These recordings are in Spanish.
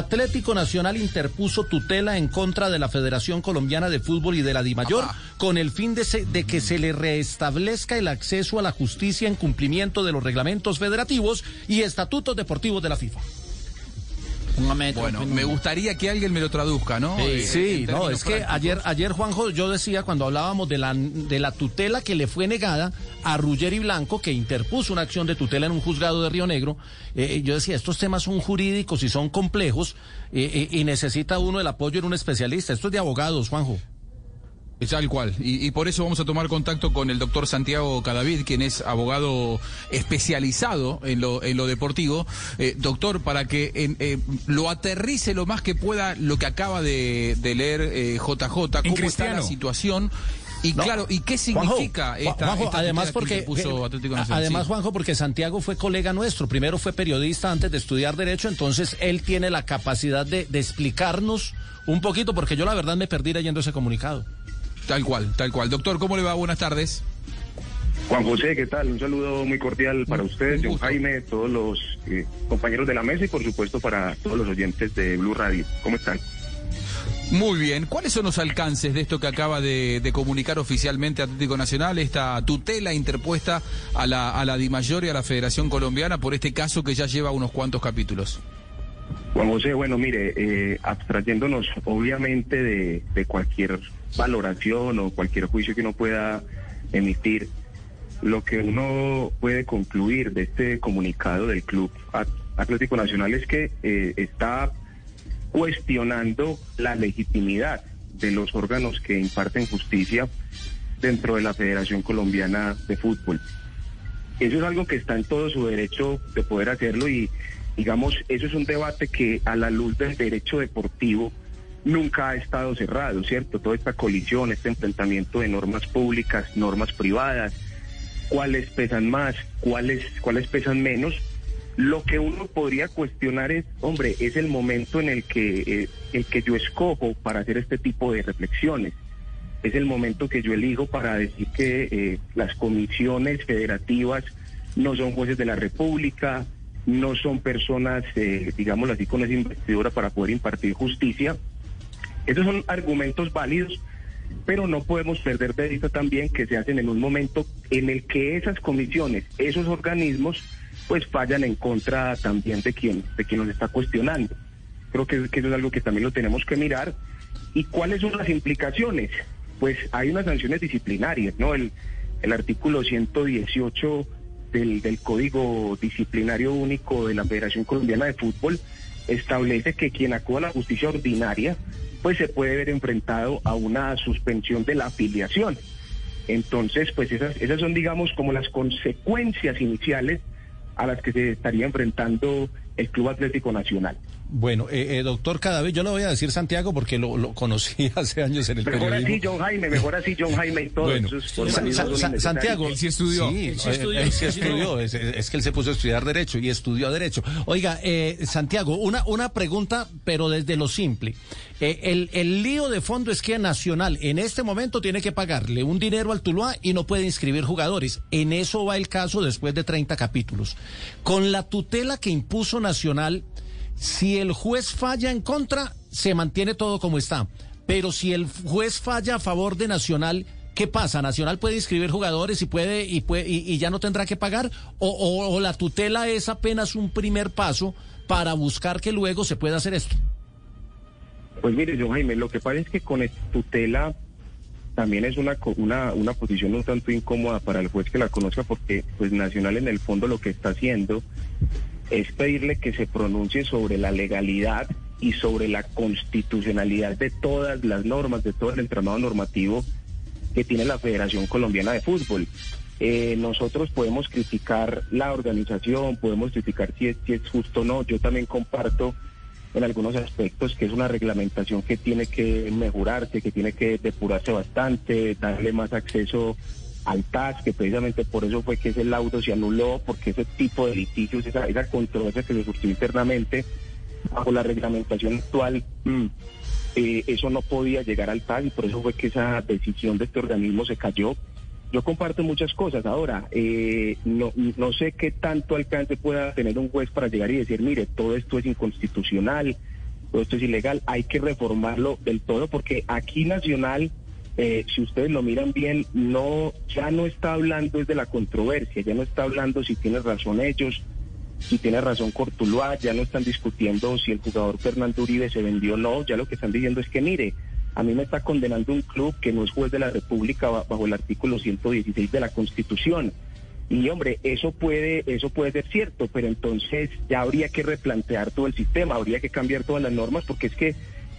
Atlético Nacional interpuso tutela en contra de la Federación Colombiana de Fútbol y de la DIMAYOR con el fin de, de que se le restablezca el acceso a la justicia en cumplimiento de los reglamentos federativos y estatutos deportivos de la FIFA. Bueno, me gustaría que alguien me lo traduzca, ¿no? Sí, eh, no, es que ayer, ayer Juanjo, yo decía cuando hablábamos de la, de la tutela que le fue negada a Ruggeri Blanco, que interpuso una acción de tutela en un juzgado de Río Negro, eh, eh, yo decía, estos temas son jurídicos y son complejos y necesita uno el apoyo de un especialista. Esto es de abogados, Juanjo. Tal cual. Y, por eso vamos a tomar contacto con el doctor Santiago Cadavid, quien es abogado especializado en lo, en lo deportivo. Eh, doctor, para que eh, lo aterrice lo más que pueda lo que acaba de, leer JJ, eh, cómo está la situación y claro, ¿y qué significa esta, además porque además Juanjo porque Santiago fue colega nuestro, primero fue periodista antes de estudiar derecho, entonces él tiene la capacidad de, de explicarnos un poquito porque yo la verdad me perdí leyendo ese comunicado. Tal cual, tal cual. Doctor, ¿cómo le va? Buenas tardes. Juan José, ¿qué tal? Un saludo muy cordial para ustedes, John Jaime, todos los eh, compañeros de la mesa y por supuesto para todos los oyentes de Blue Radio. ¿Cómo están? Muy bien. ¿Cuáles son los alcances de esto que acaba de, comunicar oficialmente Atlético Nacional, esta tutela interpuesta a la, a la DIMAYOR y a la Federación Colombiana por este caso que ya lleva unos cuantos capítulos? Juan José, bueno, mire, eh, abstrayéndonos obviamente de, de cualquier valoración o cualquier juicio que uno pueda emitir, lo que uno puede concluir de este comunicado del Club Atlético Nacional es que eh, está cuestionando la legitimidad de los órganos que imparten justicia dentro de la Federación Colombiana de Fútbol. Eso es algo que está en todo su derecho de poder hacerlo y digamos, eso es un debate que a la luz del derecho deportivo nunca ha estado cerrado, ¿cierto? Toda esta colisión, este enfrentamiento de normas públicas, normas privadas, cuáles pesan más, cuáles, cuáles pesan menos. Lo que uno podría cuestionar es, hombre, es el momento en el que, eh, el que yo escojo para hacer este tipo de reflexiones. Es el momento que yo elijo para decir que eh, las comisiones federativas no son jueces de la República, no son personas, eh, digámoslo así, con esa investidura para poder impartir justicia, esos son argumentos válidos, pero no podemos perder de vista también que se hacen en un momento en el que esas comisiones, esos organismos, pues fallan en contra también de quien, de quien nos está cuestionando. Creo que, eso es algo que también lo tenemos que mirar. ¿Y cuáles son las implicaciones? Pues hay unas sanciones disciplinarias, ¿no? El, artículo 118 del, del Código Disciplinario Único de la Federación Colombiana de Fútbol establece que quien acuda a la justicia ordinaria pues se puede ver enfrentado a una suspensión de la afiliación. Entonces, pues esas, esas son, digamos, como las consecuencias iniciales a las que se estaría enfrentando el Club Atlético Nacional. Bueno, eh, eh, doctor vez yo le voy a decir Santiago porque lo, conocí hace años en el mejor periodismo. así John Jaime, mejor así John Jaime y todo. Bueno, Santiago, él sí estudió. Sí, él, sí estudió. Es, que él se puso a estudiar Derecho y estudió Derecho. Oiga, eh, Santiago, una, una pregunta, pero desde lo simple. Eh, el, el lío de fondo es que Nacional en este momento tiene que pagarle un dinero al Tuluá y no puede inscribir jugadores. En eso va el caso después de 30 capítulos. Con la tutela que impuso Nacional si el juez falla en contra, se mantiene todo como está. Pero si el juez falla a favor de Nacional, ¿qué pasa? ¿Nacional puede inscribir jugadores y puede y, ya no tendrá que pagar? O, la tutela es apenas un primer paso para buscar que luego se pueda hacer esto? Pues mire, yo Jaime, lo que pasa es que con tutela también es una, una, una posición un tanto incómoda para el juez que la conozca porque pues Nacional en el fondo lo que está haciendo es pedirle que se pronuncie sobre la legalidad y sobre la constitucionalidad de todas las normas, de todo el entramado normativo que tiene la Federación Colombiana de Fútbol. Eh, nosotros podemos criticar la organización, podemos criticar si es, si es justo o no. Yo también comparto en algunos aspectos que es una reglamentación que tiene que mejorarse, que tiene que depurarse bastante, darle más acceso al TAS, que precisamente por eso fue que ese laudo se anuló, porque ese tipo de litigios, esa, esa controversia que se surgió internamente bajo la reglamentación actual, mm, eh, eso no podía llegar al TAS y por eso fue que esa decisión de este organismo se cayó. Yo comparto muchas cosas. Ahora, eh, no, no sé qué tanto alcance pueda tener un juez para llegar y decir, mire, todo esto es inconstitucional, todo esto es ilegal, hay que reformarlo del todo porque aquí Nacional, eh, si ustedes lo miran bien, no ya no está hablando desde la controversia, ya no está hablando si tiene razón ellos, si tiene razón Cortuluá, ya no están discutiendo si el jugador Fernando Uribe se vendió o no, ya lo que están diciendo es que mire, a mí me está condenando un club que no es juez de la República bajo el artículo 116 de la Constitución. Y hombre, eso puede, eso puede ser cierto, pero entonces ya habría que replantear todo el sistema, habría que cambiar todas las normas, porque es que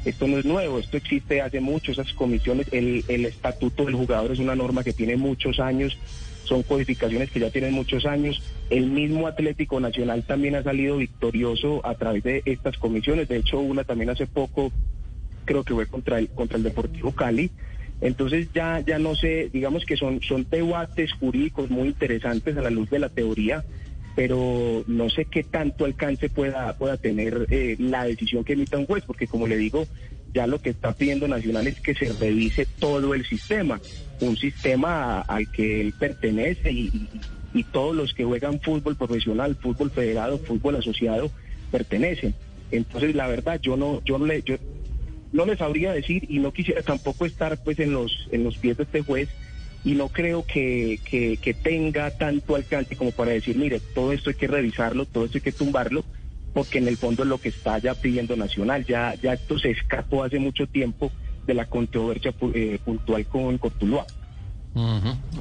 esto no es nuevo, esto existe hace mucho, esas comisiones, el, el estatuto del jugador es una norma que tiene muchos años, son codificaciones que ya tienen muchos años. El mismo Atlético Nacional también ha salido victorioso a través de estas comisiones, de hecho una también hace poco creo que fue contra el, contra el Deportivo Cali. Entonces ya, ya no sé, digamos que son, son debates jurídicos muy interesantes a la luz de la teoría, pero no sé qué tanto alcance pueda, pueda tener eh, la decisión que emita un juez, porque como le digo, ya lo que está pidiendo Nacional es que se revise todo el sistema, un sistema al que él pertenece y, todos los que juegan fútbol profesional, fútbol federado, fútbol asociado, pertenecen. Entonces, la verdad, yo no, yo no le, yo, no les sabría decir y no quisiera tampoco estar pues en los en los pies de este juez y no creo que, que, tenga tanto alcance como para decir, mire, todo esto hay que revisarlo, todo esto hay que tumbarlo, porque en el fondo es lo que está ya pidiendo Nacional, ya, ya esto se escapó hace mucho tiempo de la controversia eh, puntual con Cortuluá.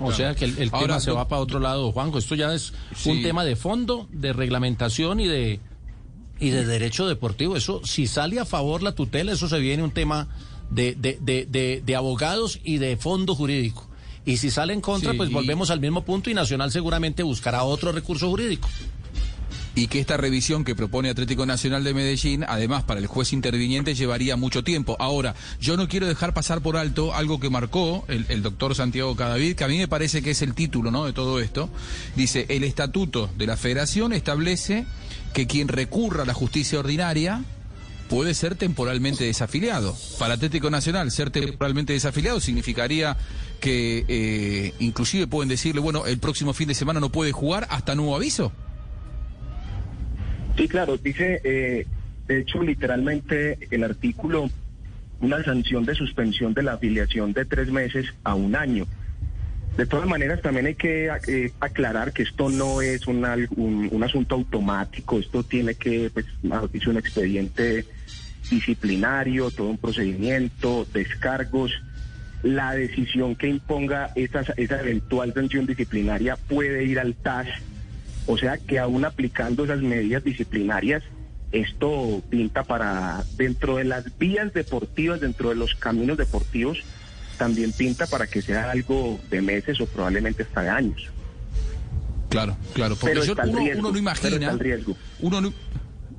O sea que el, tema se va para otro lado, Juanjo. Esto ya es un tema de fondo, de reglamentación y de y de derecho deportivo. Eso, si sale a favor la tutela, eso se viene un tema de, de, de, de, abogados y de fondo jurídico. Y si sale en contra, pues volvemos al mismo punto y Nacional seguramente buscará otro recurso jurídico y que esta revisión que propone Atlético Nacional de Medellín, además para el juez interviniente, llevaría mucho tiempo. Ahora, yo no quiero dejar pasar por alto algo que marcó el, el doctor Santiago Cadavid, que a mí me parece que es el título ¿no? de todo esto. Dice, el estatuto de la federación establece que quien recurra a la justicia ordinaria puede ser temporalmente desafiliado. Para Atlético Nacional, ser temporalmente desafiliado significaría que eh, inclusive pueden decirle, bueno, el próximo fin de semana no puede jugar hasta nuevo aviso. Sí, claro, dice, eh, de hecho, literalmente el artículo, una sanción de suspensión de la afiliación de tres meses a un año. De todas maneras, también hay que eh, aclarar que esto no es un, un, asunto automático, esto tiene que, pues, un expediente disciplinario, todo un procedimiento, descargos. La decisión que imponga esa, esa eventual sanción disciplinaria puede ir al TAS, o sea que aún aplicando esas medidas disciplinarias, esto pinta para, dentro de las vías deportivas, dentro de los caminos deportivos, también pinta para que sea algo de meses o probablemente hasta de años. Claro, claro, porque uno, no imagina, uno no,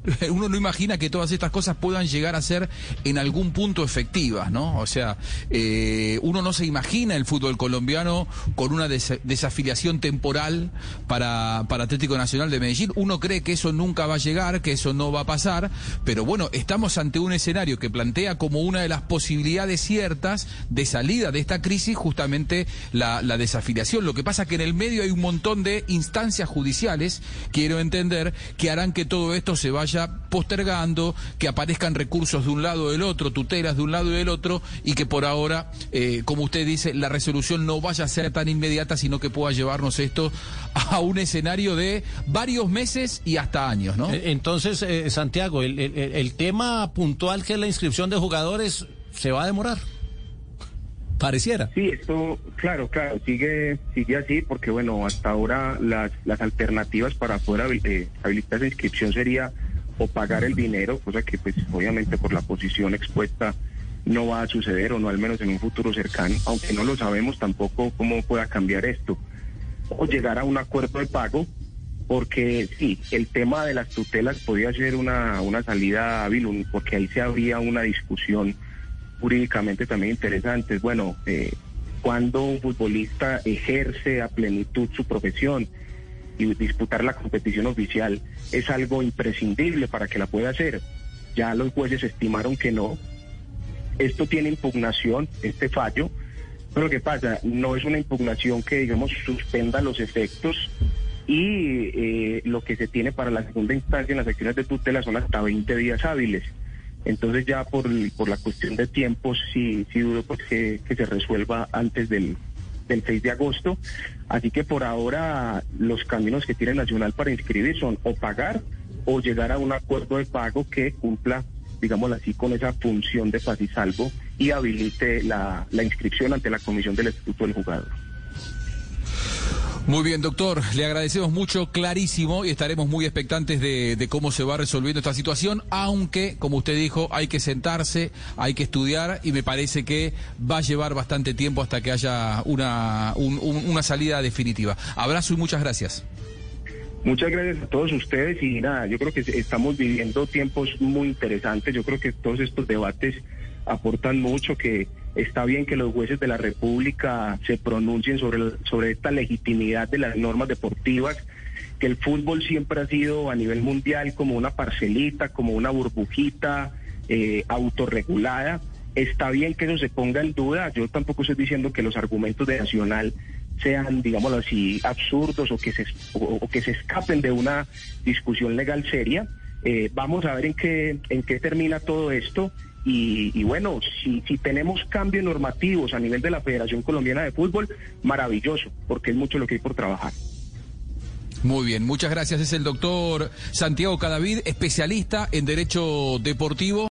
uno no imagina que todas estas cosas puedan llegar a ser en algún punto efectivas, ¿no? O sea, eh, uno no se imagina el fútbol colombiano con una desafiliación temporal para, para Atlético Nacional de Medellín. Uno cree que eso nunca va a llegar, que eso no va a pasar, pero bueno, estamos ante un escenario que plantea como una de las posibilidades ciertas de salida de esta crisis justamente la, desafiliación. Lo que pasa que en el medio hay un montón de instancias judiciales, quiero entender, que harán que todo esto se vaya postergando, que aparezcan recursos de un lado o del otro, tutelas de un lado y del otro, y que por ahora, eh, como usted dice, la resolución no vaya a ser tan inmediata, sino que pueda llevarnos esto a un escenario de varios meses y hasta años, ¿no? Eh, entonces, eh, Santiago, el, el tema puntual que es la inscripción de jugadores se va a demorar pareciera. Sí, esto, claro, claro, sigue, sigue así, porque bueno, hasta ahora las, las alternativas para poder habilitar esa inscripción sería o pagar el dinero, cosa que pues obviamente por la posición expuesta no va a suceder o no al menos en un futuro cercano, aunque no lo sabemos tampoco cómo pueda cambiar esto, o llegar a un acuerdo de pago, porque sí, el tema de las tutelas podría ser una, una salida hábil, porque ahí se habría una discusión jurídicamente también interesante. Bueno, eh, cuando un futbolista ejerce a plenitud su profesión, y disputar la competición oficial es algo imprescindible para que la pueda hacer. Ya los jueces estimaron que no. Esto tiene impugnación, este fallo, pero ¿qué pasa? No es una impugnación que, digamos, suspenda los efectos y eh, lo que se tiene para la segunda instancia en las acciones de tutela son hasta 20 días hábiles. Entonces ya por, por la cuestión de tiempos sí, sí dudo pues que, que se resuelva antes del, del 6 de agosto. Así que por ahora los caminos que tiene Nacional para inscribir son o pagar o llegar a un acuerdo de pago que cumpla, digámoslo así, con esa función de paz y salvo y habilite la, la inscripción ante la Comisión del Estatuto del Jugador. Muy bien, doctor. Le agradecemos mucho, clarísimo, y estaremos muy expectantes de, de, cómo se va resolviendo esta situación, aunque, como usted dijo, hay que sentarse, hay que estudiar, y me parece que va a llevar bastante tiempo hasta que haya una, un, un, una salida definitiva. Abrazo y muchas gracias. Muchas gracias a todos ustedes y nada, yo creo que estamos viviendo tiempos muy interesantes, yo creo que todos estos debates aportan mucho, que está bien que los jueces de la República se pronuncien sobre, sobre esta legitimidad de las normas deportivas, que el fútbol siempre ha sido a nivel mundial como una parcelita, como una burbujita eh, autorregulada. Está bien que eso se ponga en duda, yo tampoco estoy diciendo que los argumentos de Nacional sean, digámoslo así, absurdos o que se, o, o que se escapen de una discusión legal seria. Eh, vamos a ver en qué, en qué termina todo esto. Y, y, bueno, si, si tenemos cambios normativos a nivel de la Federación Colombiana de Fútbol, maravilloso, porque es mucho lo que hay por trabajar. Muy bien, muchas gracias. Es el doctor Santiago Cadavid, especialista en Derecho Deportivo.